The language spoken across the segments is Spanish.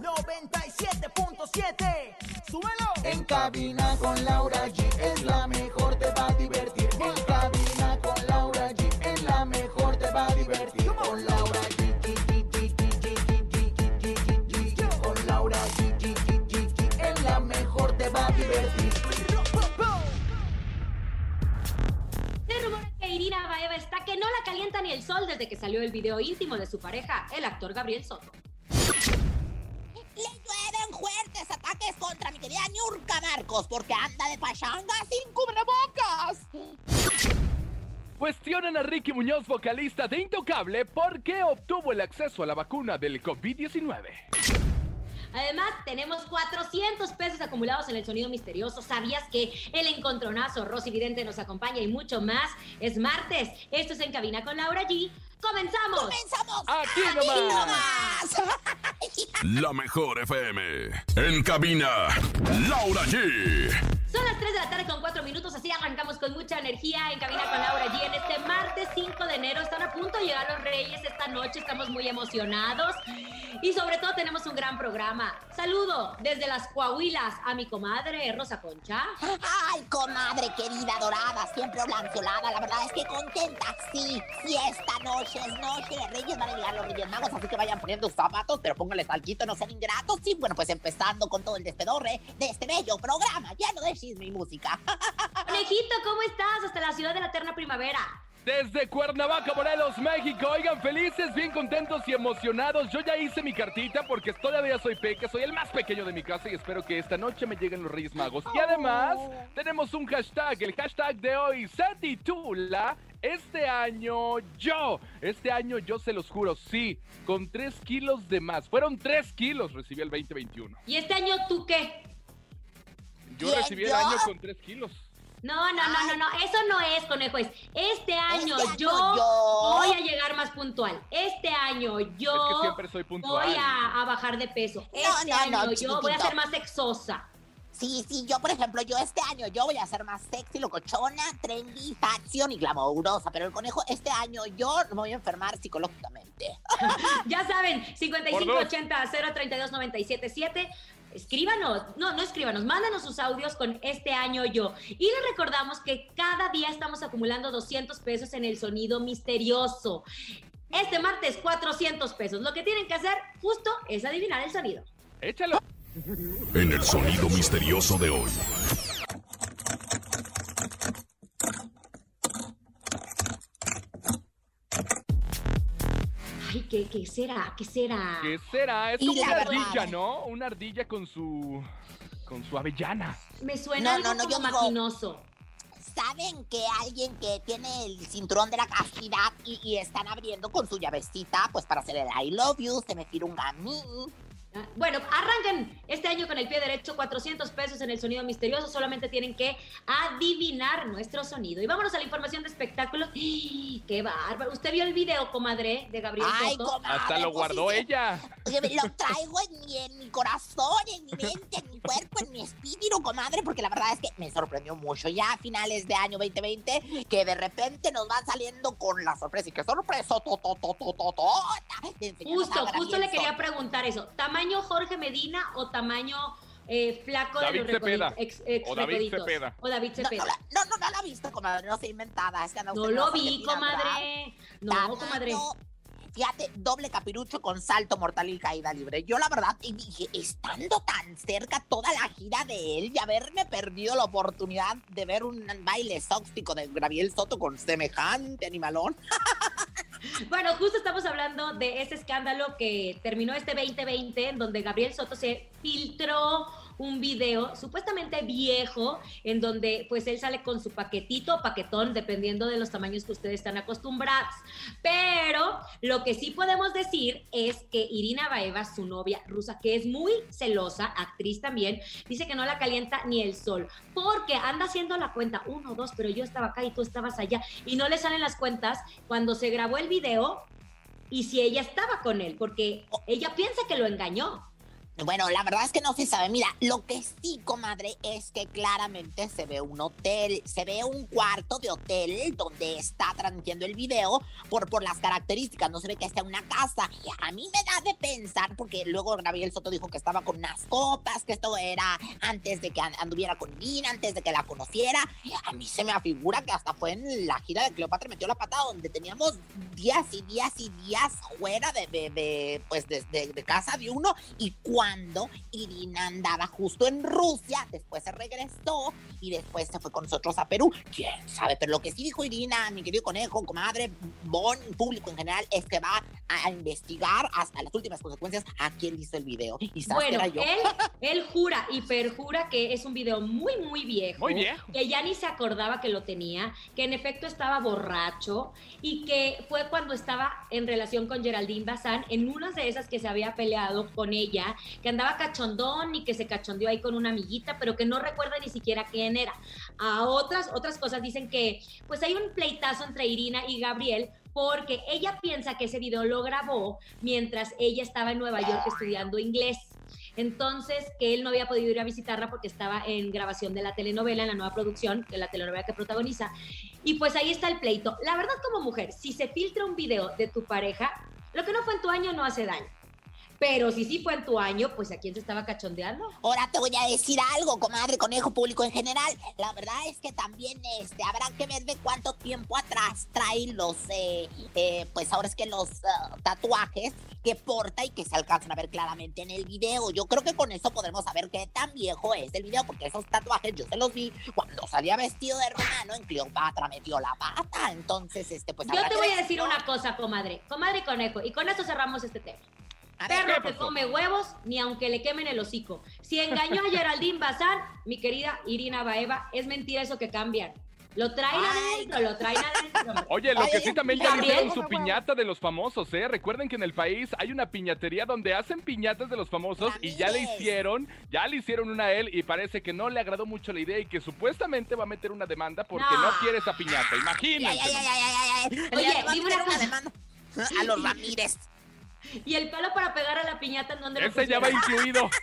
97.7. Súbelo. En cabina con Laura G es la mejor, te va a divertir. En cabina con Laura G es la mejor, te va a divertir. Con Laura G. Con Laura G. Es la mejor, te va a divertir. Se rumora que Irina Baeva está que no la calienta ni el sol desde que salió el video íntimo de su pareja, el actor Gabriel Soto. Marcos porque anda de pachanga sin cubrebocas. Cuestionan a Ricky Muñoz, vocalista de Intocable, por qué obtuvo el acceso a la vacuna del COVID-19. Además, tenemos 400 pesos acumulados en el sonido misterioso. ¿Sabías que el encontronazo Rosy Vidente nos acompaña y mucho más? Es martes. Esto es En Cabina con Laura G. ¡Comenzamos! ¡Comenzamos! Aquí nomás. nomás. La mejor FM. En cabina, Laura G. Son las 3 de la tarde con 4 minutos, así arrancamos con mucha energía en Cabina con Laura G. En este martes 5 de enero están a punto de llegar los Reyes esta noche, estamos muy emocionados y sobre todo tenemos un gran programa. Saludo desde las Coahuilas a mi comadre Rosa Concha. Ay, comadre querida dorada, siempre blanqueolada. La verdad es que contenta. Sí, sí, esta noche es noche Reyes. Van a llegar los Reyes Magos, así que vayan poniendo sus zapatos, pero pónganles salquito, no sean ingratos. Y bueno, pues empezando con todo el despedorre de este bello programa lleno de chisme y música. Conejito, ¿cómo estás? Hasta la ciudad de la eterna primavera. Desde Cuernavaca, Morelos, México. Oigan, felices, bien contentos y emocionados. Yo ya hice mi cartita porque todavía soy peque, soy el más pequeño de mi casa y espero que esta noche me lleguen los Reyes Magos. Y además, tenemos un hashtag. El hashtag de hoy se titula Este año yo. Este año yo se los juro, sí, con 3 kilos de más. Fueron 3 kilos, recibí el 2021. ¿Y este año tú qué? Yo ¿Quién, recibí el yo? año con 3 kilos. No, no, no, no, no, eso no es, conejo, es este año, año yo, yo. voy a llegar más puntual. Este año yo Es que siempre soy puntual. voy a, a bajar de peso. Este no, no, año yo voy a ser más sexosa. Sí, sí, yo por ejemplo, yo este año yo voy a ser más sexy, locochona, trendy, fashion y glamourosa, pero el conejo este año yo me voy a enfermar psicológicamente. Ya saben, 5580-032-977. Escríbanos, no, no escríbanos, mándanos sus audios con este año yo. Y les recordamos que cada día estamos acumulando 200 pesos en el sonido misterioso. Este martes, 400 pesos. Lo que tienen que hacer justo es adivinar el sonido. Échalo. En el sonido misterioso de hoy. Ay, ¿qué, qué será? ¿Qué será? ¿Qué será? Es como una verdad. ardilla, ¿no? Una ardilla con su. con su avellana. Me suena No, no, algo no, yo como maquinoso. ¿Saben que alguien que tiene el cinturón de la castidad y, y están abriendo con su llavecita, pues para hacer el I love you, se me tira un gamín? Bueno, arranquen este año con el pie derecho, 400 pesos en el sonido misterioso. Solamente tienen que adivinar nuestro sonido. Y vámonos a la información de espectáculos. ¡Qué bárbaro! ¿Usted vio el video, comadre, de Gabriel Ay, Soto? comadre. Hasta lo pues, guardó ella. Lo traigo en mi, en mi corazón, en mi mente, en mi cuerpo, en mi espíritu, comadre, porque la verdad es que me sorprendió mucho ya a finales de año 2020 que de repente nos van saliendo con la sorpresa y que sorpresa, to, to, to, to, to, tota, Justo, justo le quería preguntar eso. ¿Tamaño Jorge Medina o tamaño eh, flaco David de los Cepeda. recoditos, ex- ex O David recoditos. Cepeda. O David No, no, Cepeda. no, no, no la he visto, comadre, no sé inventada. Es que No lo vi, comadre. No, Tamaño, comadre. Fíjate, doble capirucho con salto mortal y caída libre. Yo la verdad dije, estando tan cerca toda la gira de él y haberme perdido la oportunidad de ver un baile exótico de Gabriel Soto con semejante animalón. Bueno, justo estamos hablando de ese escándalo que terminó este 2020, en donde Gabriel Soto se filtró un video supuestamente viejo, en donde pues él sale con su paquetito paquetón, dependiendo de los tamaños que ustedes están acostumbrados. Pero lo que sí podemos decir es que Irina Baeva, su novia rusa, que es muy celosa, actriz también, dice que no la calienta ni el sol, porque anda haciendo la cuenta, uno, dos, pero yo estaba acá y tú estabas allá, y no le salen las cuentas cuando se grabó el video y si ella estaba con él, porque ella piensa que lo engañó. Bueno, la verdad es que no se sabe. Mira, lo que sí, comadre, es que claramente se ve un hotel, se ve un cuarto de hotel donde está transmitiendo el video por, por las características. No se ve que esté una casa. A mí me da de pensar, porque luego Gabriel Soto dijo que estaba con unas copas, que esto era antes de que an- anduviera con Nina, antes de que la conociera. A mí se me afigura que hasta fue en la gira de Cleopatra metió la pata donde teníamos días y días y días fuera de, de- de, pues de, de- casa de uno y cuando Irina andaba justo en Rusia, después se regresó y después se fue con nosotros a Perú. ¿Quién sabe? Pero lo que sí dijo Irina, mi querido conejo, comadre, Bon, público en general, es que va a investigar hasta las últimas consecuencias a quién hizo el video. Y Bueno, era yo. él, él jura y perjura que es un video muy, muy viejo. Muy viejo. Que ya ni se acordaba que lo tenía, que en efecto estaba borracho y que fue cuando estaba en relación con Geraldine Bazán, en una de esas que se había peleado con ella, que andaba cachondón y que se cachondeó ahí con una amiguita, pero que no recuerda ni siquiera quién era. A otras, otras cosas dicen que pues hay un pleitazo entre Irina y Gabriel porque ella piensa que ese video lo grabó mientras ella estaba en Nueva York estudiando inglés. Entonces, que él no había podido ir a visitarla porque estaba en grabación de la telenovela, en la nueva producción, de la telenovela que protagoniza. Y pues ahí está el pleito. La verdad, como mujer, si se filtra un video de tu pareja, lo que no fue en tu año no hace daño. Pero si sí fue en tu año, pues a quién se estaba cachondeando. Ahora te voy a decir algo, comadre, conejo público en general. La verdad es que también este, habrá que ver de cuánto tiempo atrás trae los, eh, eh, pues ahora es que los ah, tatuajes que porta y que se alcanzan a ver claramente en el video. Yo creo que con eso podremos saber qué tan viejo es el video, porque esos tatuajes yo se los vi cuando salía vestido de romano en Cleopatra metió la pata. Entonces, este, pues Yo te voy a decir una cosa, comadre. Comadre y conejo. Y con esto cerramos este tema. Perro ¿qué que come huevos, ni aunque le quemen el hocico. Si engañó a Geraldine Bazán, mi querida Irina Baeva, es mentira eso que cambian. Lo traen Ay. adentro, lo traen adentro. Oye, lo que sí también ya le hicieron su piñata de los famosos, ¿eh? Recuerden que en el país hay una piñatería donde hacen piñatas de los famosos y ya le hicieron, ya le hicieron una a él y parece que no le agradó mucho la idea y que supuestamente va a meter una demanda porque no, No. quiere esa piñata. Ay, Imagínense. ay, ay, ay, ay, ay, ay. Oye, Le va a dime meter una cosa. demanda A los Ramírez. Y el palo para pegar a la piñata, ¿en dónde lo Ese ya va incluido.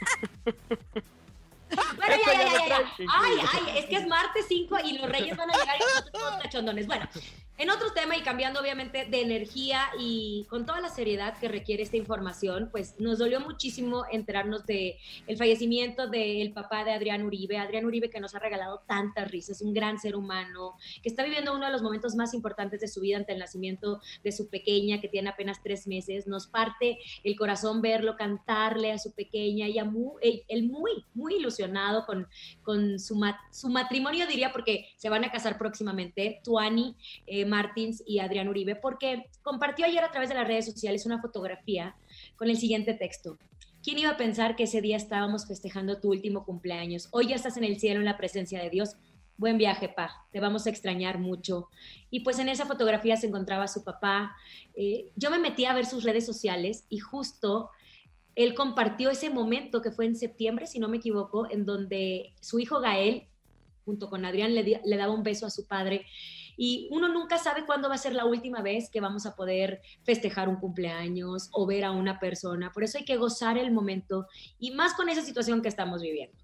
Bueno, ya, ya ya, ya, Ay, ay, es que es martes 5 y los reyes van a llegar y nosotros todos cachondones. Bueno, en otro tema y cambiando obviamente de energía y con toda la seriedad que requiere esta información, pues nos dolió muchísimo enterarnos de el fallecimiento del papá de Adrián Uribe, Adrián Uribe que nos ha regalado tantas risas, un gran ser humano, que está viviendo uno de los momentos más importantes de su vida ante el nacimiento de su pequeña, que tiene apenas tres meses. Nos parte el corazón verlo cantarle a su pequeña, ella muy, él, muy, muy ilusionado con, con su, ma- su matrimonio, diría, porque se van a casar próximamente, Tuani eh, Martins y Adrián Uribe, porque compartió ayer a través de las redes sociales una fotografía con el siguiente texto. ¿Quién iba a pensar que ese día estábamos festejando tu último cumpleaños? Hoy ya estás en el cielo en la presencia de Dios. Buen viaje, pa. Te vamos a extrañar mucho. Y pues en esa fotografía se encontraba su papá. Eh, yo me metí a ver sus redes sociales y justo él compartió ese momento que fue en septiembre, si no me equivoco, en donde su hijo Gael, junto con Adrián, le, daba un beso a su padre. Y uno nunca sabe cuándo va a ser la última vez que vamos a poder festejar un cumpleaños o ver a una persona. Por eso hay que gozar el momento y más con esa situación que estamos viviendo.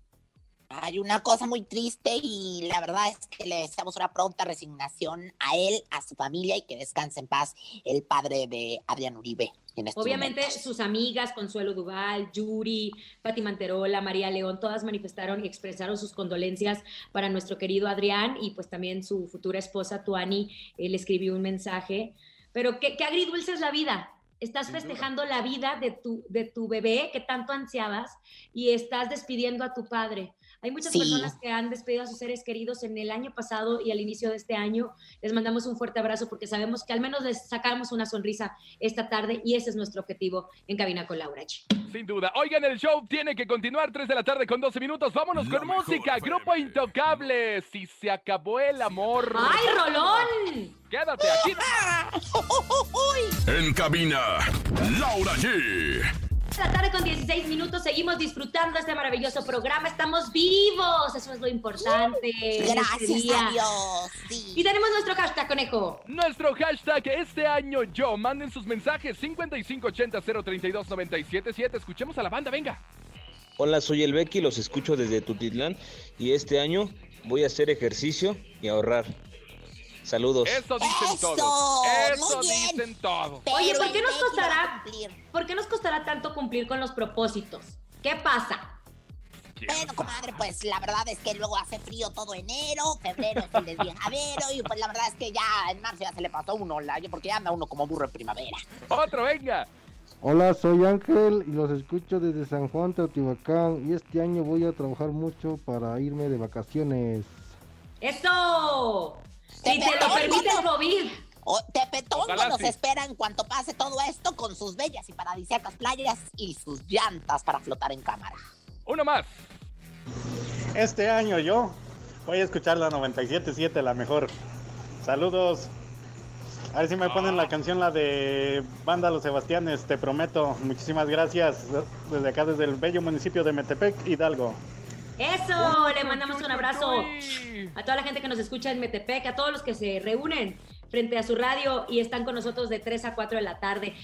Hay una cosa muy triste y la verdad es que le deseamos una pronta resignación a él, a su familia y que descanse en paz el padre de Adrián Uribe. en estos Obviamente sus amigas, Consuelo Duval, Yuri, Pati Manterola, María León, todas manifestaron y expresaron sus condolencias para nuestro querido Adrián y pues también su futura esposa Tuani eh, le escribió un mensaje. Pero qué, qué agridulce es la vida. Estás Sin duda. festejando la vida de tu, de tu bebé que tanto ansiabas y estás despidiendo a tu padre. Hay muchas Sí. personas que han despedido a sus seres queridos en el año pasado y al inicio de este año. Les mandamos un fuerte abrazo porque sabemos que al menos les sacamos una sonrisa esta tarde y ese es nuestro objetivo en Cabina con Laura G. Sin duda. Oigan, el show tiene que continuar 3 de la tarde con 12 minutos. Vámonos La con música. FM. Grupo Intocable. Si se acabó el amor. ¡Ay, Rolón! Quédate aquí. En cabina, Laura G. La tarde con 16 minutos seguimos disfrutando este maravilloso programa. Estamos vivos, eso es lo importante. este Gracias día. a Dios. Sí. Y tenemos nuestro hashtag, conejo. Nuestro hashtag este año yo. Manden sus mensajes 5580-032-977. Escuchemos a la banda, venga. Hola, soy el Becky, los escucho desde Tutitlán y este año voy a hacer ejercicio y ahorrar. Saludos. Eso dicen ¡Eso! todos. Eso Muy bien. dicen todos. Oye, ¿por qué nos costará? cumplir. ¿Por qué nos costará tanto cumplir con los propósitos? ¿Qué pasa? Bueno, comadre, pues la verdad es que luego hace frío todo enero, febrero es el desviajadero y pues la verdad es que ya en marzo ya se le pasó uno la porque ya anda uno como burro en primavera. Otro, venga. Hola, soy Ángel y los escucho desde San Juan, Teotihuacán y este año voy a trabajar mucho para irme de vacaciones. ¡Eso! Si te lo permite el. COVID. O Tepetongo Ojalá nos sí. espera en cuanto pase todo esto con sus bellas y paradisíacas playas y sus llantas para flotar en cámara. Uno más. Este año yo voy a escuchar la 97.7, la mejor. Saludos. A ver si me ponen la canción, la de Banda Los Sebastianes, te prometo. Muchísimas gracias. Desde acá, desde el bello municipio de Metepec, Hidalgo. ¡Eso! Le mandamos un abrazo a toda la gente que nos escucha en Metepec, a todos los que se reúnen frente a su radio y están con nosotros de 3 a 4 de la tarde.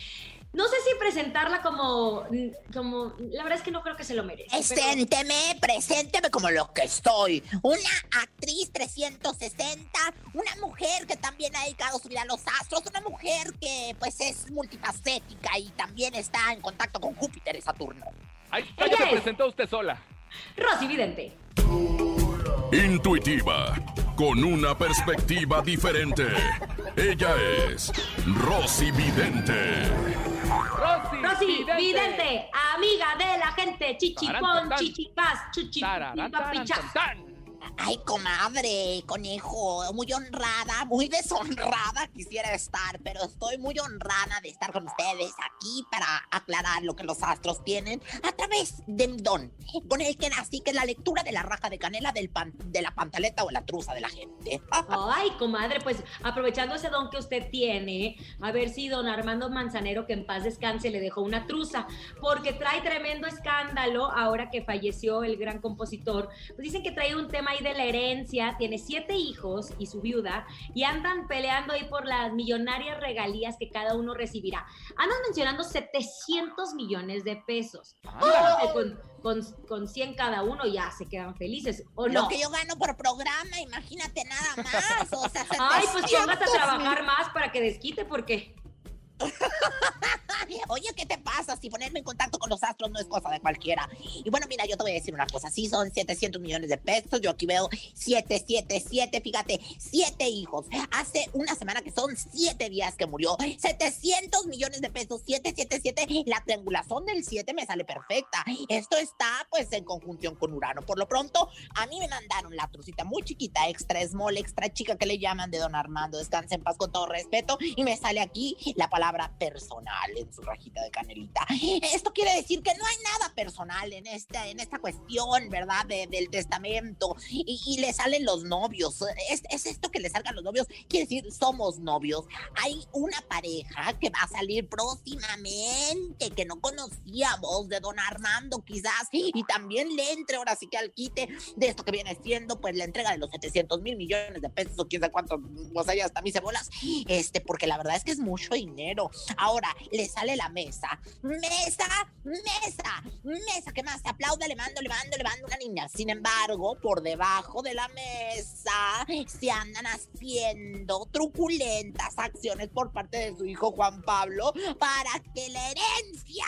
No sé si presentarla como, como, la verdad es que no creo que se lo merece. pero- Presénteme, presénteme como lo que estoy. Una actriz 360, una mujer que también ha dedicado su vida a los astros, una mujer que pues es multifacética y también está en contacto con Júpiter y Saturno. Ahí se es. presentó usted sola. Rosy Vidente. Intuitiva, con una perspectiva diferente. Ella es Rosy Vidente. Rosy. Rosy Vidente, amiga de la gente, chichipón, tan, tan. Ay, comadre, conejo, muy honrada, muy deshonrada quisiera estar, pero estoy muy honrada de estar con ustedes aquí para aclarar lo que los astros tienen a través de un don, con el que nací, que es la lectura de la raja de canela del pan- de la pantaleta o la truza de la gente. Ay, comadre, pues aprovechando ese don que usted tiene, a ver si don Armando Manzanero, que en paz descanse, le dejó una truza, porque trae tremendo escándalo ahora que falleció el gran compositor. Pues dicen que trae un tema ahí de la herencia, tiene siete hijos y su viuda, y andan peleando ahí por las millonarias regalías que cada uno recibirá. Andan mencionando 700 millones de pesos. Que con, con, con 100 cada uno ya se quedan felices, ¿o no? Lo que yo gano por programa, imagínate nada más. O sea, Ay, pues pongas a 700 trabajar más para que desquite, porque... Oye, ¿qué te pasa? Si ponerme en contacto con los astros no es cosa de cualquiera. Y bueno, mira, yo te voy a decir una cosa. Sí, son 700 millones de pesos. Yo aquí veo 777, fíjate, siete hijos. Hace una semana que son siete días que murió. 700 millones de pesos, 777. La triangulación del 7 me sale perfecta. Esto está, pues, en conjunción con Urano. Por lo pronto, a mí me mandaron la trucita muy chiquita, extra small, extra chica que le llaman de Don Armando. Descanse en paz con todo respeto. Y me sale aquí la palabra personal su rajita de canelita. Esto quiere decir que no hay nada personal en esta, en esta cuestión, ¿verdad? De- del testamento. Y, y le salen los novios. Es, es esto que le salgan los novios. Quiere decir, somos novios. Hay una pareja que va a salir próximamente, que no conocíamos, de don Armando quizás. Y también le entre ahora sí que al quite de esto que viene siendo, pues la entrega de los 700 mil millones de pesos o quién sabe cuánto, o sea, ya hasta mí se bolas. Este, porque la verdad es que es mucho dinero. Ahora, le sale sale la mesa. Mesa, mesa, mesa, que más? Aplauda, le mando, le mando, le mando una niña. Sin embargo, por debajo de la mesa se andan haciendo truculentas acciones por parte de su hijo Juan Pablo para que la herencia,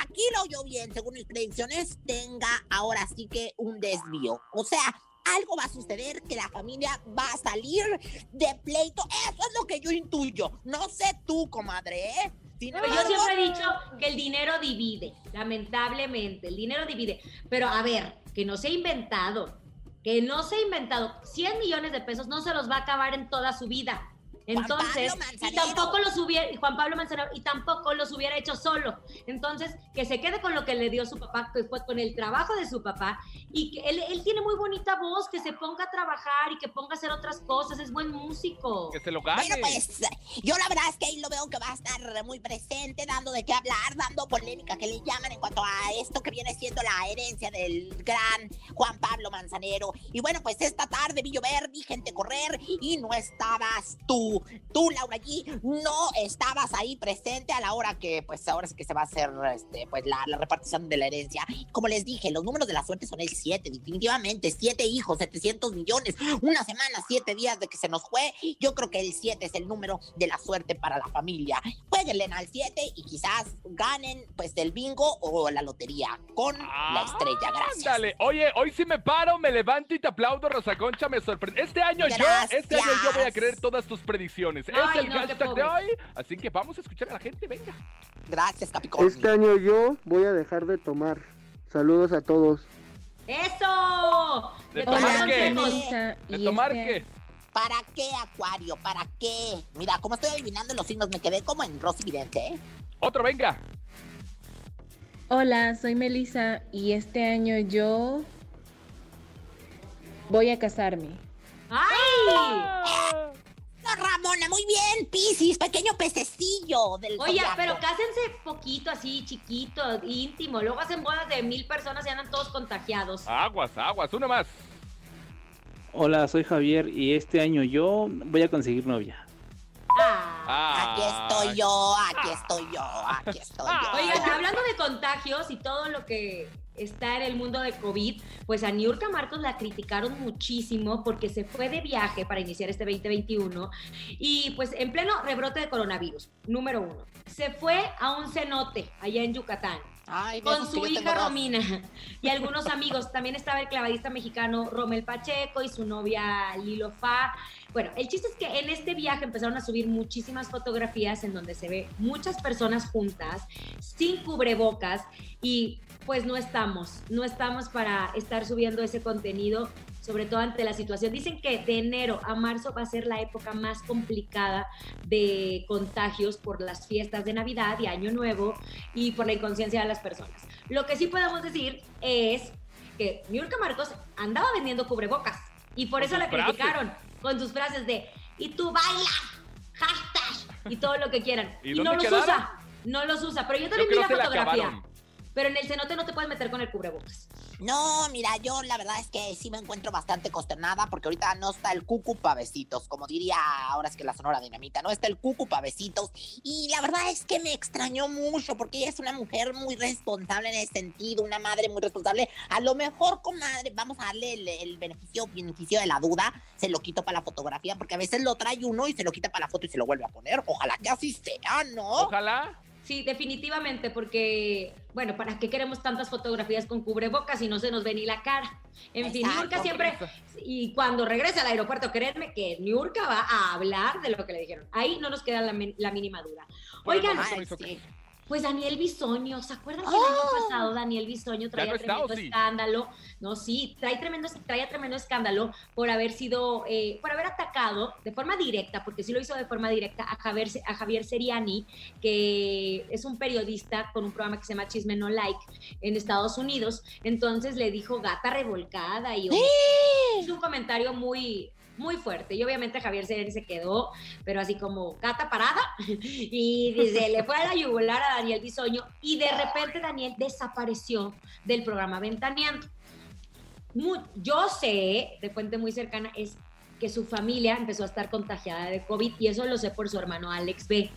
aquí lo oyó bien, según mis predicciones, tenga ahora sí que un desvío. O sea, algo va a suceder que la familia va a salir de pleito. Eso es lo que yo intuyo. No sé tú, comadre, ¿eh? Pero yo siempre he dicho que el dinero divide, lamentablemente, el dinero divide. Pero a ver, que no se ha inventado, que no se ha inventado. 100 millones de pesos no se los va a acabar en toda su vida. Juan Entonces, Pablo y Manzanero. tampoco los hubiera, y Juan Pablo Manzanero, y tampoco los hubiera hecho solo. Entonces, que se quede con lo que le dio su papá, que fue con el trabajo de su papá, y que él, él tiene muy bonita voz, que se ponga a trabajar y que ponga a hacer otras cosas, es buen músico. Que se lo gane. Bueno, pues yo la verdad es que ahí lo veo que va a estar muy presente, dando de qué hablar, dando polémica que le llaman en cuanto a esto que viene siendo la herencia del gran Juan Pablo Manzanero. Y bueno, pues esta tarde vi llover, vi gente correr y no estabas tú. Tú, Laura allí, no estabas ahí presente a la hora que, pues ahora es que se va a hacer este, pues la, la repartición de la herencia. Como les dije, los números de la suerte son el 7, definitivamente. 7 hijos, 700 millones, una semana, 7 días de que se nos fue. Yo creo que el 7 es el número de la suerte para la familia. Jueguenle al 7 y quizás ganen pues el bingo o la lotería con la estrella. Gracias. Ándale, oye, hoy sí me paro, me levanto y te aplaudo, Rosa Concha, me sorprende. Este año yo, este año yo voy a Gracias. creer todas tus predicciones. Ay, es el no, hashtag de hoy, así que vamos a escuchar a la gente, venga. Gracias, Capricornio. Este año yo voy a dejar de tomar. Saludos a todos. ¡Eso! ¿De Le tomar qué? ¿De tomar qué? ¿Para qué, Acuario? ¿Para qué? Mira, como estoy adivinando los signos, me quedé como en Rosy Vidente, ¿eh? Otro, venga. Hola, soy Melissa y este año yo voy a casarme. ¡Ay! Ramona, muy bien, Piscis, pequeño pececillo del Oye, zodiaco. pero cásense poquito, así, chiquito, íntimo. Luego hacen bodas de mil personas y andan todos contagiados. Aguas, aguas, una más. Hola, soy Javier y este año yo voy a conseguir novia. Ah. Aquí estoy yo, aquí estoy yo, aquí estoy yo. Oigan, hablando de contagios y todo lo que está en el mundo de COVID, pues a Niurka Marcos la criticaron muchísimo porque se fue de viaje para iniciar este 2021 y pues en pleno rebrote de coronavirus, número uno. Se fue a un cenote allá en Yucatán. Ay, con su hija. Romina y algunos amigos. También estaba el clavadista mexicano Romel Pacheco y su novia Lilo Fa. Bueno, el chiste es que en este viaje empezaron a subir muchísimas fotografías en donde se ve muchas personas juntas, sin cubrebocas y pues no estamos, no estamos para estar subiendo ese contenido, sobre todo ante la situación. Dicen que de enero a marzo va a ser la época más complicada de contagios por las fiestas de Navidad y Año Nuevo y por la inconsciencia de las personas. Lo que sí podemos decir es que Niurka Marcos andaba vendiendo cubrebocas y por eso la criticaron con sus frases de y tú bailas, hashtag y todo lo que quieran. ¿Y no los quedaron? usa, no los usa. Pero yo también vi creo que la fotografía. Pero en el cenote no te puedes meter con el cubrebocas. No, mira, yo la verdad es que sí me encuentro bastante consternada porque ahorita no está el cucu pavecitos, como diría ahora es que la sonora dinamita, no está el cucu pavecitos. Y la verdad es que me extrañó mucho porque ella es una mujer muy responsable en ese sentido, una madre muy responsable. A lo mejor, comadre, vamos a darle el, el beneficio, beneficio de la duda, se lo quito para la fotografía porque a veces lo trae uno y se lo quita para la foto y se lo vuelve a poner. Ojalá que así sea, ¿no? Ojalá. Sí, definitivamente, porque, bueno, ¿para qué queremos tantas fotografías con cubrebocas si no se nos ve ni la cara? En fin. Niurka siempre, y cuando regrese al aeropuerto, créanme que Niurka va a hablar de lo que le dijeron. Ahí no nos queda la, la mínima duda. Oigan, pues Daniel Bisoño, ¿se acuerdan que el año pasado Daniel Bisoño traía no está, tremendo escándalo? No, sí, trae tremendo, traía tremendo escándalo por haber sido, eh, por haber atacado de forma directa, porque sí lo hizo de forma directa a Javier, a Javier Seriani, que es un periodista con un programa que se llama Chisme No Like en Estados Unidos. Entonces le dijo gata revolcada y hizo un comentario muy muy fuerte. Y obviamente Javier Seriani se quedó, pero así como gata parada, y se le fue a la yugular a Daniel Bisoño, y de repente Daniel desapareció del programa Ventaneando. Yo sé, de fuente muy cercana, es que su familia empezó a estar contagiada de COVID, y eso lo sé por su hermano Alex B.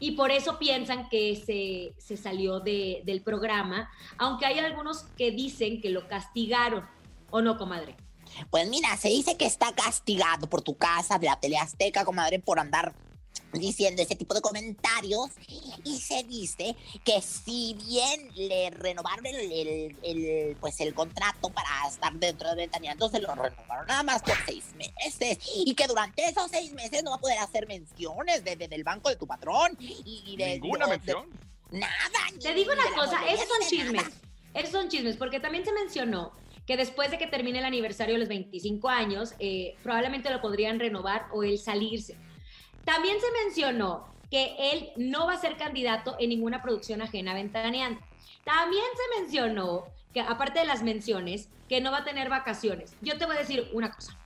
y por eso piensan que se, se salió de- del programa, aunque hay algunos que dicen que lo castigaron, ¿o no, comadre? Pues mira, se dice que está castigado por tu casa de la tele azteca, comadre, por andar diciendo ese tipo de comentarios y se dice que si bien le renovaron el, el- el, pues el contrato para estar dentro de Ventaneando, se lo renovaron nada más por seis meses y que durante esos seis meses no va a poder hacer menciones de, de- del banco de tu patrón y, y de ¿Ninguna de- mención? nada. Te digo de una cosa, esos son de chismes. Esos son chismes, porque también se mencionó que después de que termine el aniversario de los 25 años, eh, probablemente lo podrían renovar o él salirse. También se mencionó que él no va a ser candidato en ninguna producción ajena a Ventaneando. También se mencionó que, aparte de las menciones, que no va a tener vacaciones. Yo te voy a decir una cosa.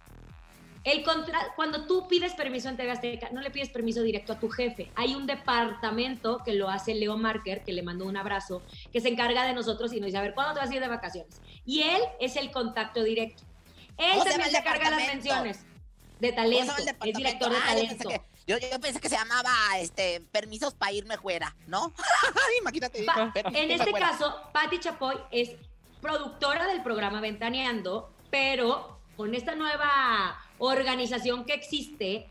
El contra- cuando tú pides permiso en TV Azteca, no le pides permiso directo a tu jefe. Hay un departamento que lo hace Leo Marker, que le mando un abrazo, que se encarga de nosotros y nos dice, a ver, ¿cuándo te vas a ir de vacaciones? Y él es el contacto directo. Él ¿Cómo se también se encarga de las menciones de ¿Cómo se talento. el director de Ah, talento. que- Yo, yo pensé que se llamaba este permisos para irme fuera, ¿no? Imagínate. Pa- en este fuera. caso, Patti Chapoy es productora del programa Ventaneando, pero con esta nueva organización que existe,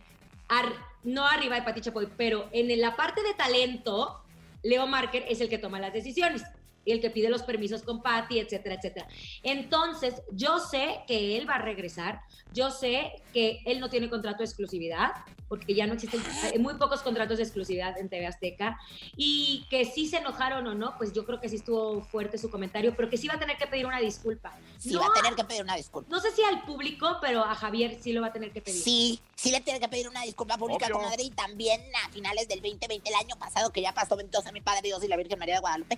no arriba de Patti Chapoy, pero en la parte de talento, Leo Marker es el que toma las decisiones y el que pide los permisos con Patti, etcétera, etcétera. Entonces, yo sé que él va a regresar, yo sé que él no tiene contrato de exclusividad, porque ya no existen muy pocos contratos de exclusividad en TV Azteca, y que sí se enojaron o no, pues yo creo que sí estuvo fuerte su comentario, pero que sí va a tener que pedir una disculpa. Sí, No va a a- tener que pedir una disculpa. No sé si al público, pero a Javier sí lo va a tener que pedir. Sí, sí le tiene que pedir una disculpa pública, Obvio. comadre, y también a finales del 2020, el año pasado, que ya pasó, bendito sea mi Padre Dios y la Virgen María de Guadalupe,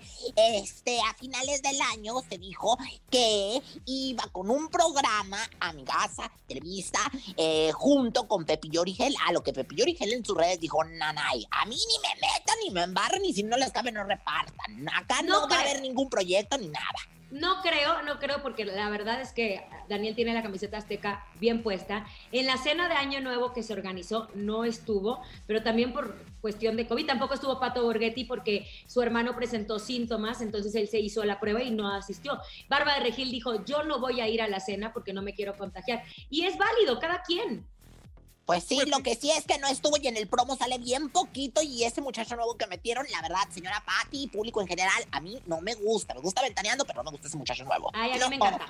este, a finales del año se dijo que iba con un programa a mi casa, Televisa, eh, junto con Pepillo Origel, a lo que Pepillo Origel en sus redes dijo, nanay, a mí ni me metan, ni me embarren, y si no les cabe, no repartan. Acá no, No va a haber ningún proyecto ni nada. No creo, no creo, porque la verdad es que Daniel tiene la camiseta azteca bien puesta. En la cena de Año Nuevo que se organizó no estuvo, pero también por cuestión de COVID. Tampoco estuvo Pato Borghetti porque su hermano presentó síntomas, entonces él se hizo la prueba y no asistió. Bárbara de Regil dijo, yo no voy a ir a la cena porque no me quiero contagiar. Y es válido, cada quien. Pues sí, lo que sí es que no estuvo y en el promo sale bien poquito y ese muchacho nuevo que metieron, la verdad, señora Patti, público en general, a mí no me gusta. Me gusta ventaneando, pero no me gusta ese muchacho nuevo. Ay, a mí No. me encanta.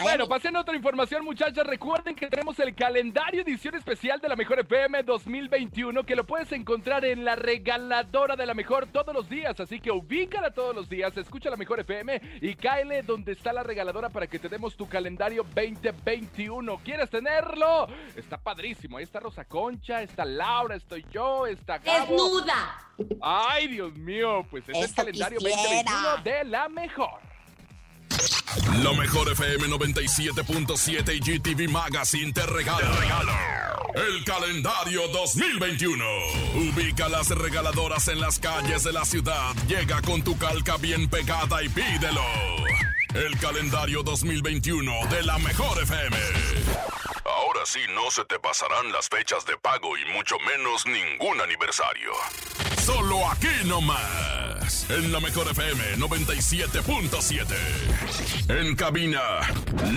Bueno, pasando a otra información, muchachas. Recuerden que tenemos el calendario edición especial de la Mejor FM 2021 que lo puedes encontrar en la regaladora de la Mejor todos los días. Así que ubícala todos los días, escucha la Mejor FM y cáele donde está la regaladora para que te demos tu calendario 2021. ¿Quieres tenerlo? Está padrísimo. Ahí está Rosa Concha, está Laura, estoy yo, está Gabo. Desnuda. Ay, Dios mío, pues es el calendario quisiera. 2021 de la Mejor. La mejor FM 97.7 y GTV Magazine te regala, te regala el calendario 2021. Ubica las regaladoras en las calles de la ciudad. Llega con tu calca bien pegada y pídelo. El calendario 2021 de la mejor FM. Ahora sí no se te pasarán las fechas de pago y mucho menos ningún aniversario. Solo aquí nomás. En la mejor FM 97.7. En cabina,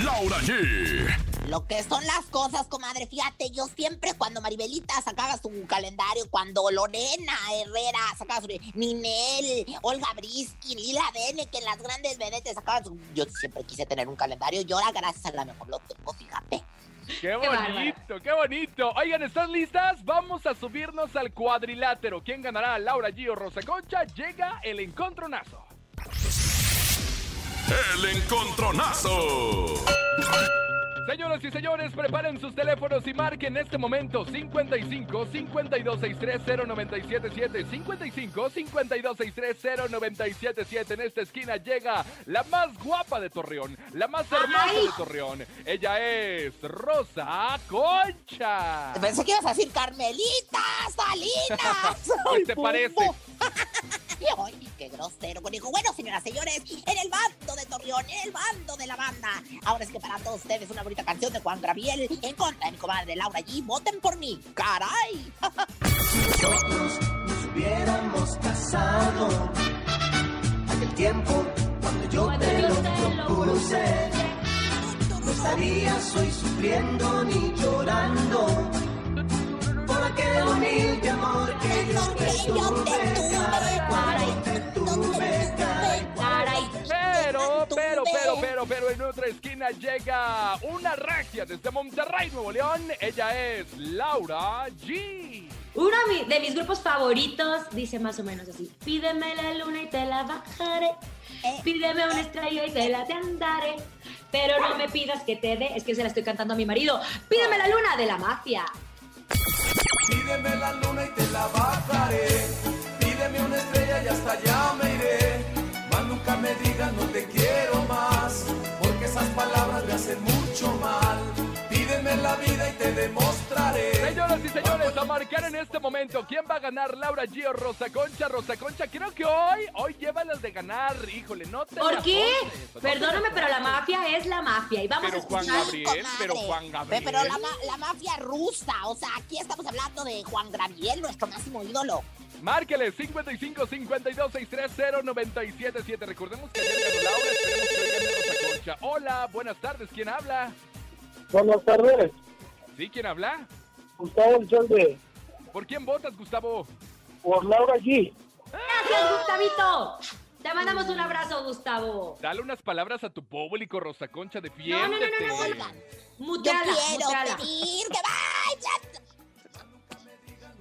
Laura G. Lo que son las cosas, comadre, fíjate, yo siempre cuando Maribelita sacaba su calendario, cuando Lorena Herrera sacaba su... Ninel, Olga Brisky, Lila Dene, que las grandes vedetes sacaban su... Yo siempre quise tener un calendario y ahora gracias a la mejor lo tengo, fíjate. ¡Qué bonito, qué bonito! Oigan, ¿están listas? Vamos a subirnos al cuadrilátero. ¿Quién ganará? Laura G o Rosa Concha. Llega el encontronazo. El encontronazo. Señoras y señores, preparen sus teléfonos y marquen en este momento 55 5263 0977 55 5263 0977 En esta esquina llega la más guapa de Torreón, la más hermosa Ay. de Torreón. Ella es Rosa Concha. Pensé que ibas a decir Carmelita, Salinas. Ay, te parece. Ay, qué grosero, conejo. Bueno, señoras y señores, en el bando de Torreón, en el bando de la banda. Ahora es que para todos ustedes una bonita canción de Juan Gabriel en contra de mi comadre Laura G. Voten por mí, caray. Nosotros nos hubiéramos casado. Aquel tiempo cuando yo te lo propuse. No estarías hoy sufriendo ni llorando por aquel humilde amor que yo te tuve. Caray, cuando te tuve, pero, pero, en otra esquina llega una regia desde Monterrey, Nuevo León. Ella es Laura G. Uno de mis grupos favoritos dice más o menos así: Pídeme la luna y te la bajaré. Pídeme una estrella y te la te andaré. Pero no me pidas que te dé. Es que se la estoy cantando a mi marido. Pídeme la luna de la mafia. Pídeme la luna y te la bajaré. Pídeme una estrella y hasta allá me iré. Más nunca me digas no te quiero más. Porque esas palabras me hacen mucho mal. Pídeme la vida y te demostraré. Señoras y señores, a marcar en este momento quién va a ganar, Laura G o Rosa Concha. Rosa Concha, creo que hoy, hoy lleva las de ganar. Híjole, no te ¿Por qué? Perdóname, pero la mafia es la mafia. Y vamos Pero a Juan escuchar. Gabriel, pero Juan Gabriel. Pero la, ma- la mafia rusa, o sea, aquí estamos hablando de Juan Gabriel, nuestro máximo ídolo. Márquele 55 52 630 977. Recordemos que ayer ganó Laura, esperemos que hoy gane Rosa Concha. Hola, buenas tardes, ¿quién habla? Buenas tardes, ¿Sí, quién habla? Gustavo Alcalde, ¿Por quién votas, Gustavo? por Laura G. Gracias, Gustavito. Te mandamos un abrazo, Gustavo. Dale unas palabras a tu público, Rosa Concha, No, no, defiéndete. no, no, no. Oigan, Muteala, yo quiero muteala. pedir que vayan.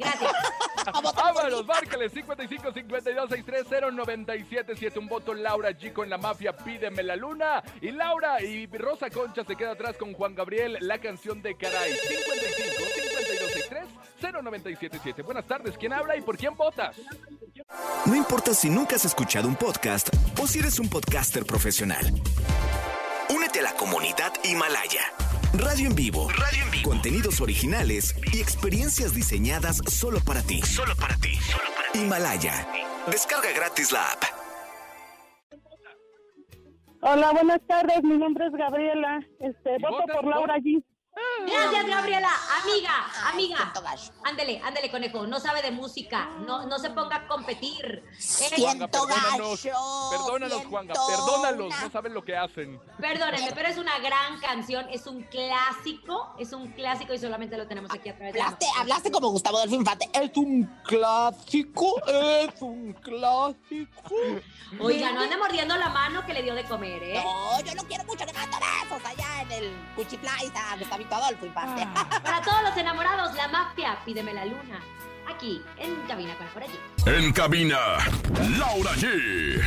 Gracias. Vámonos, márcale 55 52 630 977. Un voto Laura G con la mafia Pídeme la luna. Y Laura y Rosa Concha se queda atrás con Juan Gabriel, la canción de Caray. 55 52 630 977. Buenas tardes, ¿quién habla y por quién votas? No importa si nunca has escuchado un podcast o si eres un podcaster profesional. Únete a la comunidad Himalaya. Radio en vivo. Radio en vivo. Contenidos originales y experiencias diseñadas solo para ti. Solo para ti. Himalaya. Descarga gratis la app. Hola, buenas tardes. Mi nombre es Gabriela. Este, voto por? Laura G. Gracias, Gabriela. Amiga, amiga. Ándele, ándele, conejo. No sabe de música. No, no se ponga a competir. Eh, Siento perdónanos. gacho. Perdónalos, Juanga, siento perdónalos. No saben lo que hacen. Perdónenme, pero es una gran canción. Es un clásico. Es un clásico y solamente lo tenemos aquí a través de la Hablaste, hablaste como Gustavo del Infante. Es un clásico, es un clásico. Oiga, no ande mordiendo la mano que le dio de comer, ¿eh? No, yo lo quiero mucho, le mando besos allá en el Cuchiflay a Adolfo Infante. Para todos los enamorados, la mafia, pídeme la luna. Aquí, en Cabina con por allí. En cabina, Laura G.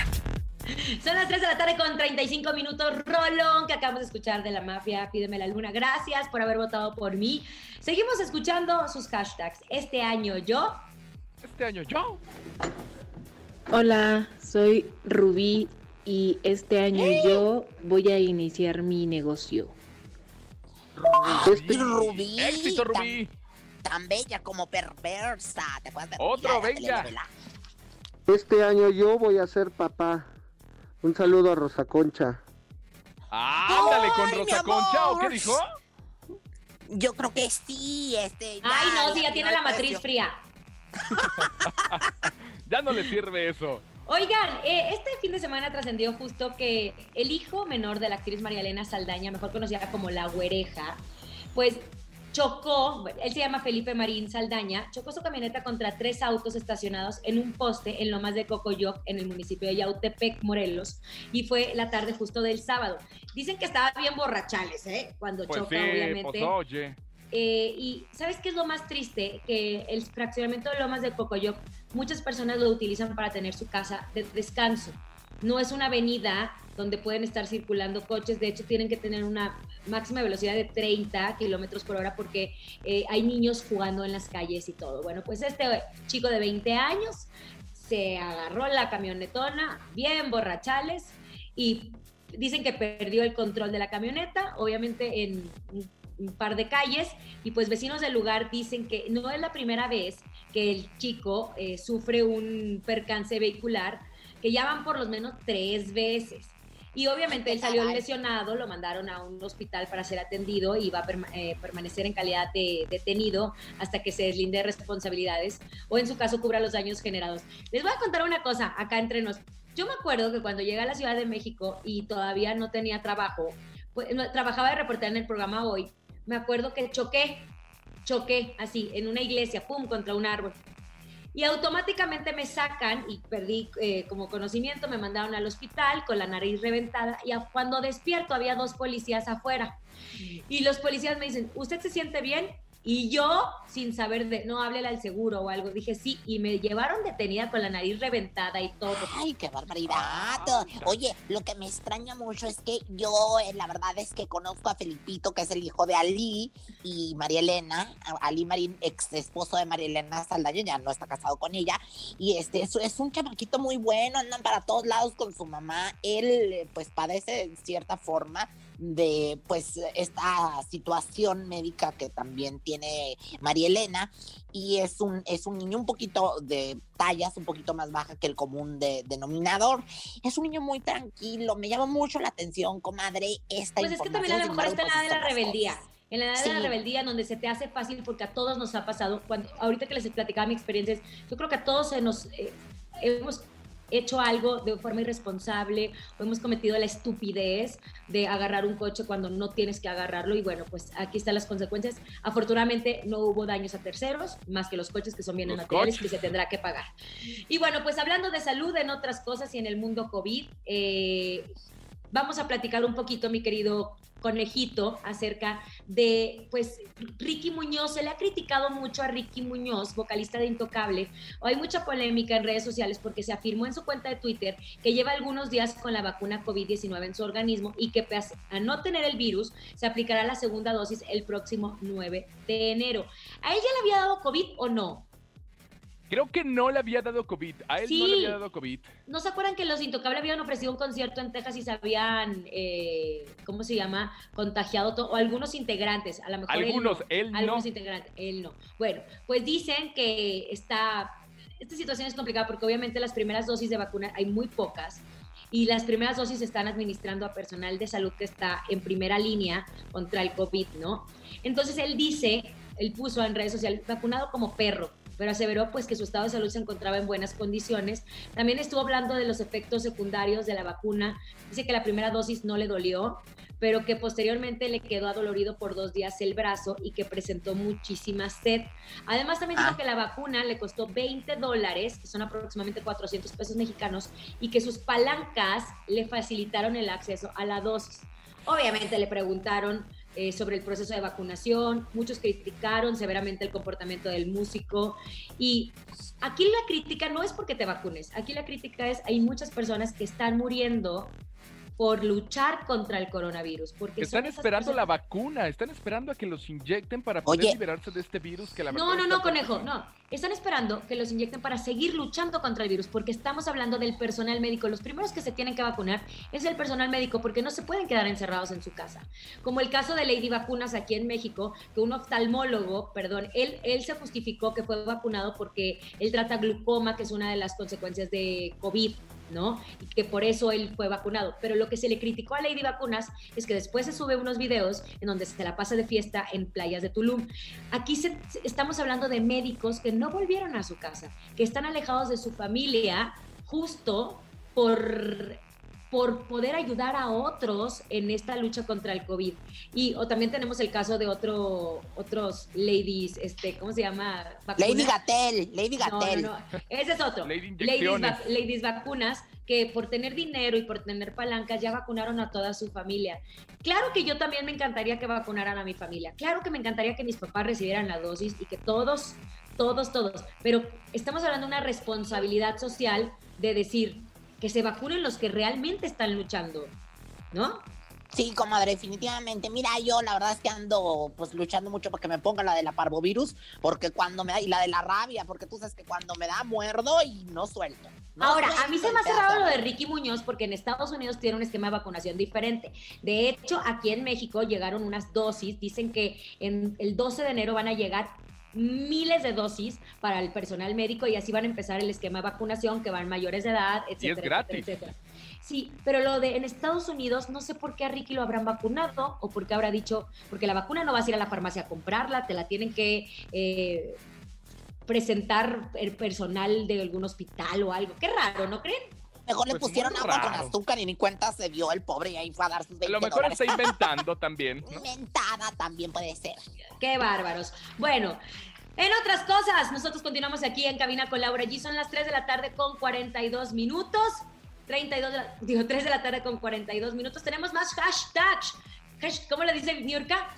Son las 3 de la tarde con 35 minutos. Rolón, que acabamos de escuchar de la mafia, pídeme la luna. Gracias por haber votado por mí. Seguimos escuchando sus hashtags. Este año yo. Este año yo. Hola, soy Rubí y este año yo voy a iniciar mi negocio. Ay, Rubí. Éxito, Rubí. Tan, tan bella como perversa. ¿Te acuerdas de Otro, Rubí, venga. Este año yo voy a ser papá. Un saludo a Rosa Concha. Ándale con Rosa Concha, ¿o qué dijo? Yo creo que sí, este. Ay, no, si ya tiene la matriz fría. Ya no le sirve eso. Oigan, eh, este fin de semana trascendió justo que el hijo menor de la actriz María Elena Saldaña, mejor conocida como La Güereja, pues chocó, él se llama Felipe Marín Saldaña, chocó su camioneta contra tres autos estacionados en un poste en Lomas de Cocoyoc, en el municipio de Yautepec, Morelos, y fue la tarde justo del sábado. Dicen que estaba bien borrachales, ¿eh? Cuando Pues choca, sí, obviamente. pues oye. Eh, y ¿sabes qué es lo más triste? Que el fraccionamiento de Lomas de Cocoyoc, muchas personas lo utilizan para tener su casa de descanso. No es una avenida donde pueden estar circulando coches, de hecho tienen que tener una máxima velocidad de 30 kilómetros por hora porque eh, hay niños jugando en las calles y todo. Bueno, pues este chico de 20 años se agarró la camionetona, bien borrachales, y dicen que perdió el control de la camioneta, obviamente en un- par de calles, y pues vecinos del lugar dicen que no es la primera vez que el chico eh, sufre un percance vehicular, que ya van por lo menos tres veces. Y obviamente él salió lesionado, lo mandaron a un hospital para ser atendido y va a perma- eh, permanecer en calidad de detenido hasta que se deslinde de responsabilidades o en su caso cubra los daños generados. Les voy a contar una cosa acá entre nos. Yo me acuerdo que cuando llegué a la Ciudad de México y todavía no tenía trabajo, pues, no- trabajaba de reportera en el programa Hoy, me acuerdo que choqué, choqué así en una iglesia, pum, contra un árbol. Y automáticamente me sacan y perdí eh, como conocimiento, me mandaron al hospital con la nariz reventada y cuando despierto había dos policías afuera. Y los policías me dicen, ¿usted se siente bien? Y yo, sin saber de, no, háblele al seguro o algo, dije sí, y me llevaron detenida con la nariz reventada y todo. Ay, qué barbaridad. Oye, lo que me extraña mucho es que yo, eh, la verdad es que conozco a Felipito, que es el hijo de Ali y María Elena. Ali Marín, ex esposo de María Elena Saldaña, ya no está casado con ella. Y este es, es un chamaquito muy bueno, andan para todos lados con su mamá. Él, eh, pues, padece en cierta forma de pues esta situación médica que también tiene María Elena y es un es un niño un poquito de tallas un poquito más baja que el común de- denominador es un niño muy tranquilo me llama mucho la atención comadre esta Pues es que también a lo mejor está en la edad de la rebeldía. En la edad de la rebeldía, en donde se te hace fácil, porque a todos nos ha pasado. Cuando, ahorita que les platicaba mi experiencia, yo creo que a todos se nos eh, hemos hecho algo de forma irresponsable o hemos cometido la estupidez de agarrar un coche cuando no tienes que agarrarlo y bueno, pues aquí están las consecuencias. Afortunadamente no hubo daños a terceros, más que los coches que son bienes Los materiales coches. que se tendrá que pagar. Y bueno, pues hablando de salud en otras cosas y en el mundo COVID, eh, vamos a platicar un poquito, mi querido conejito, acerca de, pues, Ricky Muñoz. Se le ha criticado mucho a Ricky Muñoz, vocalista de Intocable. Hay mucha polémica en redes sociales porque se afirmó en su cuenta de Twitter que lleva algunos días con la vacuna COVID-19 en su organismo y que pese a no tener el virus, se aplicará la segunda dosis el próximo 9 de enero. ¿A ella le había dado COVID o no? Creo que no le había dado COVID. A él no le había dado COVID. ¿No se acuerdan que los Intocables habían ofrecido un concierto en Texas y se habían, eh, ¿cómo se llama? Contagiado, o algunos integrantes, a lo mejor Algunos, él él no. no. Algunos integrantes, él no. Bueno, pues dicen que está, esta situación es complicada porque obviamente las primeras dosis de vacuna hay muy pocas y las primeras dosis se están administrando a personal de salud que está en primera línea contra el COVID, ¿no? Entonces él dice, él puso en redes sociales, vacunado como perro, pero aseveró pues que su estado de salud se encontraba en buenas condiciones. También estuvo hablando de los efectos secundarios de la vacuna. Dice que la primera dosis no le dolió, pero que posteriormente le quedó adolorido por dos días el brazo y que presentó muchísima sed. Además también dijo que la vacuna le costó 20 dólares, que son aproximadamente 400 pesos mexicanos, y que sus palancas le facilitaron el acceso a la dosis. Obviamente le preguntaron eh, sobre el proceso de vacunación, muchos criticaron severamente el comportamiento del músico. Y aquí la crítica no es porque te vacunes, aquí la crítica es hay muchas personas que están muriendo por luchar contra el coronavirus. Porque Están esperando la vacuna, están esperando a que los inyecten para poder Oye. liberarse de este virus que la No, no, no, conejo, no. Están esperando que los inyecten para seguir luchando contra el virus, porque estamos hablando del personal médico. Los primeros que se tienen que vacunar es el personal médico, porque no se pueden quedar encerrados en su casa. Como el caso de Lady Vacunas aquí en México, que un oftalmólogo, perdón, él, él se justificó que fue vacunado porque él trata glucoma, que es una de las consecuencias de COVID. ¿No? Y que por eso él fue vacunado. Pero lo que se le criticó a Lady Vacunas es que después se sube unos videos en donde se la pasa de fiesta en playas de Tulum. Aquí estamos hablando de médicos que no volvieron a su casa, que están alejados de su familia justo por por poder ayudar a otros en esta lucha contra el COVID. Y o también tenemos el caso de otro, otros ladies, este, ¿cómo se llama? Vacunas. Lady Gatel, Lady No, no, Gatel. no. Ese es otro. Lady Ladies, ladies vacunas que por tener dinero y por tener palancas ya vacunaron a toda su familia. Claro que yo también me encantaría que vacunaran a mi familia. Claro que me encantaría que mis papás recibieran la dosis y que todos, todos, todos. Pero estamos hablando de una responsabilidad social de decir que se vacunen los que realmente están luchando, ¿no? Sí, comadre, definitivamente. Mira, yo la verdad es que ando pues luchando mucho porque me ponga la de la parvovirus, porque cuando me da, y la de la rabia, porque tú sabes que cuando me da muerdo y no suelto. No Ahora, suelto a mí se me hace pedazo raro lo de. Ricky Muñoz porque en Estados Unidos tiene un esquema de vacunación diferente. De hecho, aquí en México llegaron unas dosis, dicen que en el 12 de enero van a llegar miles de dosis para el personal médico y así van a empezar el esquema de vacunación que van mayores de edad, etcétera. gratis. etcétera, etcétera. Sí, pero lo de en Estados Unidos, no sé por qué a Ricky lo habrán vacunado o porque habrá dicho, porque la vacuna no vas a ir a la farmacia a comprarla, te la tienen que eh, presentar el personal de algún hospital o algo. Qué raro, ¿no creen? Mejor le Pues pusieron agua con azúcar y ni cuenta se dio el pobre y ahí fue a dar sus 20 A lo mejor dólares. está inventando también. ¿no? Inventada también puede ser. Qué bárbaros. Bueno, en otras cosas, nosotros continuamos aquí en Cabina con Laura G. Son las 3 de la tarde con 42 minutos. 32 de la, digo, 3 de la tarde con 42 minutos. Tenemos más hashtags. Hash- ¿Cómo le dice Niurka?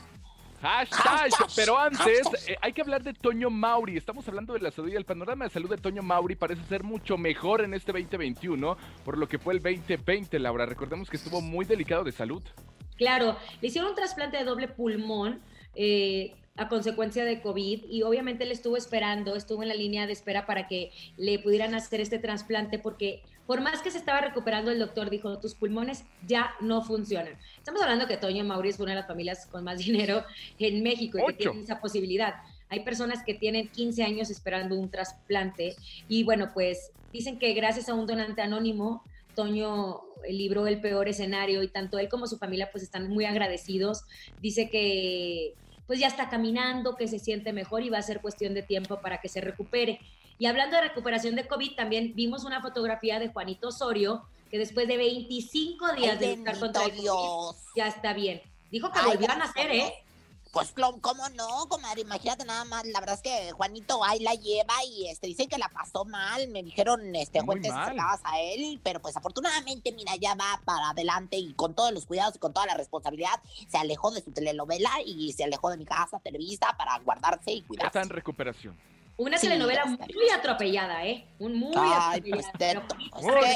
Hashtag, pero antes eh, hay que hablar de Toño Mauri. Estamos hablando de la salud y el panorama de salud de Toño Mauri parece ser mucho mejor en este 2021 por lo que fue el 2020, Laura. Recordemos que estuvo muy delicado de salud. Claro, le hicieron un trasplante de doble pulmón eh, a consecuencia de COVID y obviamente él estuvo esperando, estuvo en la línea de espera para que le pudieran hacer este trasplante porque por más que se estaba recuperando, el doctor dijo, tus pulmones ya no funcionan. Estamos hablando que Toño Mauri es una de las familias con más dinero en México y que tiene esa posibilidad. Hay personas que tienen 15 años esperando un trasplante y bueno, pues dicen que gracias a un donante anónimo, Toño libró el peor escenario y tanto él como su familia pues están muy agradecidos. Dice que pues ya está caminando, que se siente mejor y va a ser cuestión de tiempo para que se recupere. Y hablando de recuperación de COVID, también vimos una fotografía de Juanito Osorio, que después de 25 días Ay, de luchar contra el COVID, Dios. ya está bien. Dijo que Ay, volvió a nacer. ¿eh? Pues cómo no, comadre, imagínate nada más, la verdad es que Juanito ahí la lleva y este dicen que la pasó mal, me dijeron este Muy fuentes mal. cercanas a él, pero pues afortunadamente mira ya va para adelante y con todos los cuidados y con toda la responsabilidad se alejó de su telenovela y se alejó de mi casa, Televisa para guardarse y cuidarse. está en recuperación. Una Sí, telenovela muy atropellada, ¿eh? Un muy Ay, atropellada. pero- pues,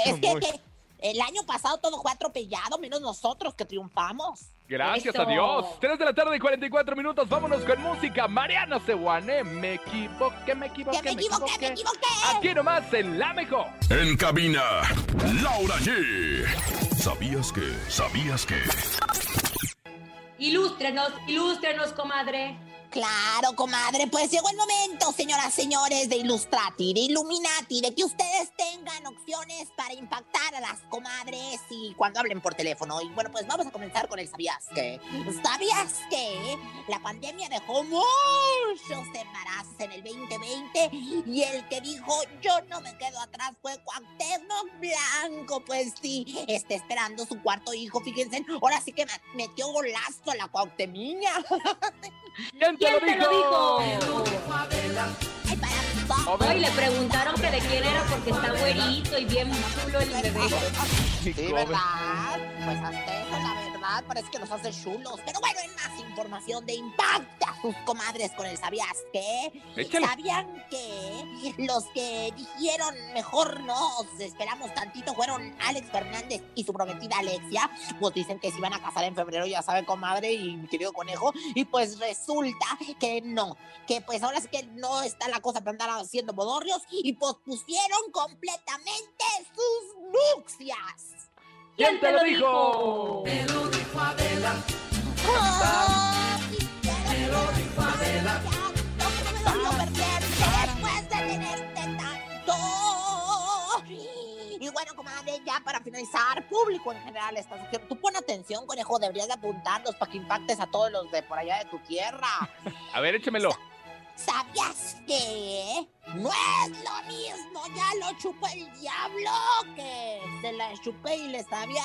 que- es que, el año pasado todo fue atropellado, menos nosotros que triunfamos. Gracias Eso. a Dios. 3 de la tarde y 44 minutos. Vámonos con música. Mariana Sewane. Me equivoqué, me equivoqué, Que me equivoqué, me equivoqué. Aquí nomás en la mejor. En cabina, Laura G. ¿Sabías que? ¿Sabías que? Ilústrenos, ilústrenos, comadre. Claro, comadre, pues llegó el momento, señoras, señores, de Illustrati, de Illuminati, de que ustedes tengan opciones para impactar a las comadres y cuando hablen por teléfono. Y bueno, pues vamos a comenzar con el ¿sabías que? ¿Sabías que la pandemia dejó muchos embarazos en el 2020? Y el que dijo, yo no me quedo atrás fue Cuauhtémoc Blanco, pues sí, está esperando su cuarto hijo, fíjense, ahora sí que me- metió golazo a la Cuauhtemiña. ¿Quién te ¿Quién lo dijo? Hoy le preguntaron que de quién era porque está güerito y bien chulo el bebé. Sí. ¿verdad? Pues hasta eso, la verdad, parece que nos hace chulos. Pero bueno, en más información de Impacta a sus comadres con el ¿sabías qué? Échale. ¿Sabían que los que dijeron mejor no, os esperamos tantito, fueron Alex Fernández y su prometida Alexia? Pues dicen que se iban a casar en febrero, ya sabe, comadre y mi querido conejo. Y pues resulta que no, que pues ahora sí que no está la cosa para andar haciendo bodorrios y pospusieron completamente sus nupcias. ¿Quién te lo dijo? Público en general, esta sección, tú pon atención, conejo, deberías de apuntarnos para que impactes a todos los de por allá de tu tierra. A ver, échemelo. ¿Sabías que no es lo mismo? Ya lo chupó el diablo que se la chupé y le sabía.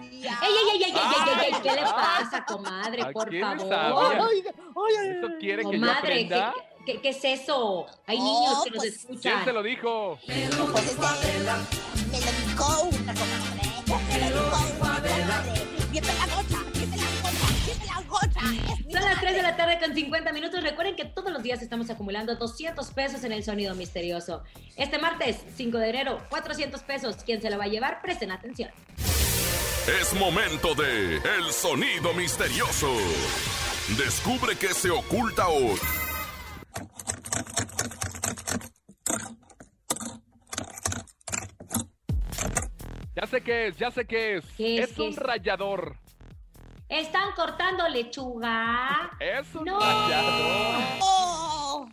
¡Ey, ey, ey, ey, ey, ey, ey! ¿Qué le pasa, comadre? ¿A Por favor. sabía? Ay, ay, ay, ¿Eso quiere que yo Comadre, ¿qué, aprenda? Qué, qué es eso? Hay Oh, niños que nos pues, ¿Quién escuchan. te lo dijo? Pues me lo una comadre. Me lo una comadre. La la la Son las 3 de la tarde con 50 minutos. Recuerden que todos los días estamos acumulando 200 pesos en el sonido misterioso. Este martes, 5 de enero, 400 pesos. ¿Quién se lo va a llevar? Presten atención. Es momento de El Sonido Misterioso. Descubre qué se oculta hoy. Ya sé qué es, ya sé qué es. ¿Qué es, es qué un es? rallador. Están cortando lechuga. Es un No. rallador. Oh,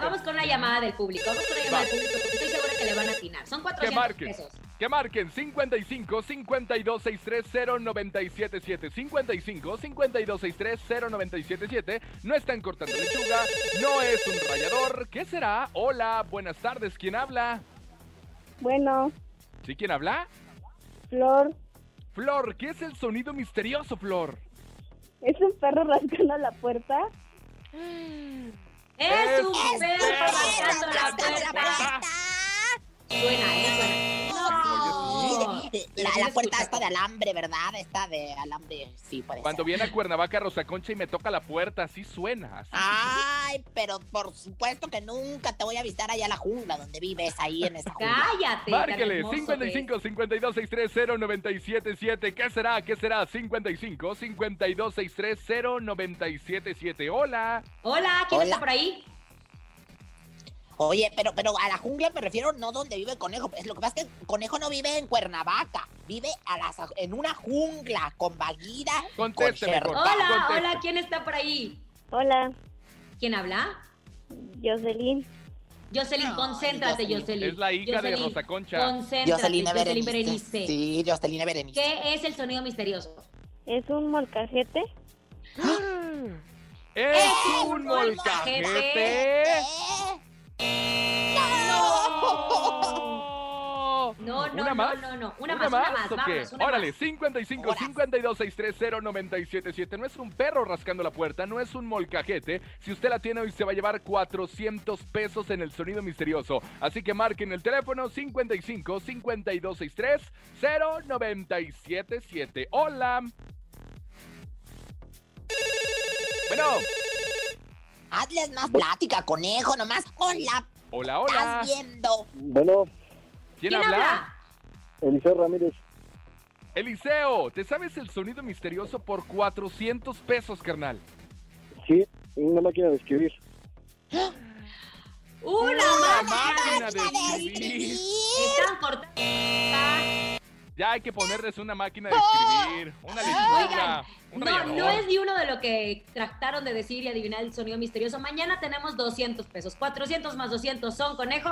vamos con una llamada del público. Vamos con una llamada del público porque estoy segura que le van a atinar. Son Que 400 marquen. pesos. Que marquen 55 52 63 0977 55 52 63 0977 No están cortando lechuga, no es un rayador. ¿Qué será? Hola, buenas tardes. ¿Quién habla? Bueno, ¿Sí quién habla? Flor, Flor, ¿qué es el sonido misterioso, Flor? ¿es un perro rascando la puerta? Es un perro perro rascando la rascando la puerta. Suena, ¿eh? Suena. No. La, la puerta esta de alambre, ¿verdad? Esta de alambre, sí, puede Cuando ser. viene a Cuernavaca Rosa Concha y me toca la puerta, así suena. así. Ay, pero por supuesto que nunca te voy a visitar allá a la jungla donde vives, ahí en esa jungla. Cállate. Márquele, hermoso que 55 52 630 977 ¿Qué será? ¿Qué será? 55 52 630 977 Hola. Hola, ¿quién Hola. está por ahí? Oye, pero, pero a la jungla me refiero no donde vive el conejo. Es lo que pasa es que el conejo no vive en Cuernavaca, vive a las, en una jungla con Bagheera. Conteste con. Hola, conteste. hola, ¿quién está por ahí? Hola, ¿Quién habla? Jocelyn. Jocelyn, concéntrate, Jocelyn. Jocelyn. Es la hija de Rosa Concha. Concéntrate, Jocelyn Jocelyn Berenice. Berenice. Sí, Jocelyn Berenice. ¿Qué es el sonido misterioso? ¿Es un molcajete? Es Es un un molcajete. molcajete. No. No, no, ¿Una no, más? no, no. Una más, una más, ¿o qué? vámonos, una Órale, más. 55 Horas. 52 630 977 No es un perro rascando la puerta, no es un molcajete. Si usted la tiene hoy se va a llevar 400 pesos en el sonido misterioso. Así que marquen el teléfono 55 52 63 0977 Hola. Bueno, Hazles más plática, conejo, nomás. Hola, hola, hola. estás viendo. Bueno, ¿Quién, ¿Quién habla? habla? Eliseo Ramírez. Eliseo, ¿te sabes el sonido misterioso por 400 pesos, carnal? Sí, una máquina de escribir. Una Una máquina. máquina de escribir. Están cortando. Ya hay que ponerles una máquina de escribir, una lechuga, Oigan, un no, no es ni uno de lo que trataron de decir y adivinar el sonido misterioso. Mañana tenemos 200 pesos. 400 más 200 son, conejo.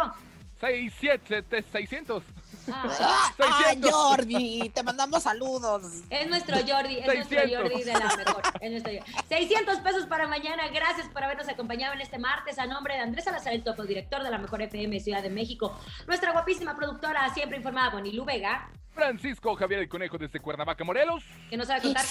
6, 7, 600. Ah, Ah, ah, 600. Jordi, te mandamos saludos. es nuestro Jordi, es nuestro 600. Jordi de la mejor. Es nuestro Jordi. 600 pesos para mañana. Gracias por habernos acompañado en este martes. A nombre de Andrés Salazar, el topo director de la mejor FM Ciudad de México. Nuestra guapísima productora, siempre informada, Bonilu Vega, Francisco Javier el Conejo desde Cuernavaca, Morelos. que a Y contar.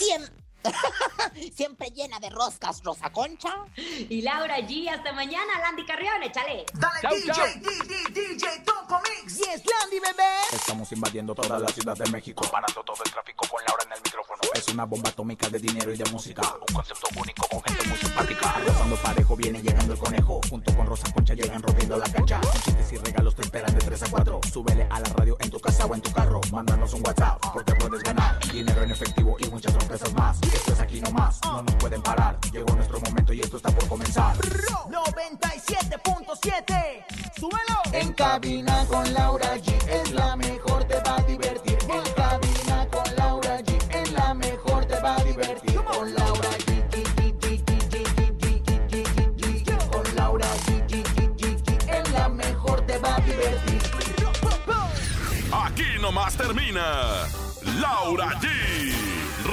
Siem- siempre llena de roscas, Rosa Concha. Y Laura G. Hasta mañana, Landy Carrión, échale. Dale Chau, DJ, chau. DJ, DJ, Topo Mix. Yes, Landy, bebé. Estamos invadiendo toda la ciudad de México, parando todo el tráfico con Laura en el micrófono. Es una bomba atómica de dinero y de música. Un concepto único con gente muy simpática. Rozando parejo viene llegando el conejo. Junto con Rosa Concha llegan rompiendo la cancha. Con chistes y regalos te esperan de 3 a 4. Súbele a la radio en tu casa o en tu carro. Mándanos un WhatsApp porque puedes ganar. Dinero en efectivo y muchas sorpresas más esto es aquí nomás, no nos pueden parar. Llegó nuestro momento y esto está por comenzar. 97.7, súbelo. En cabina con Laura G es la mejor, te va a divertir. En cabina con Laura G es la mejor, te va a divertir. Con Laura G. Con Laura G. Es la mejor, te va a divertir. Aquí nomás termina Laura G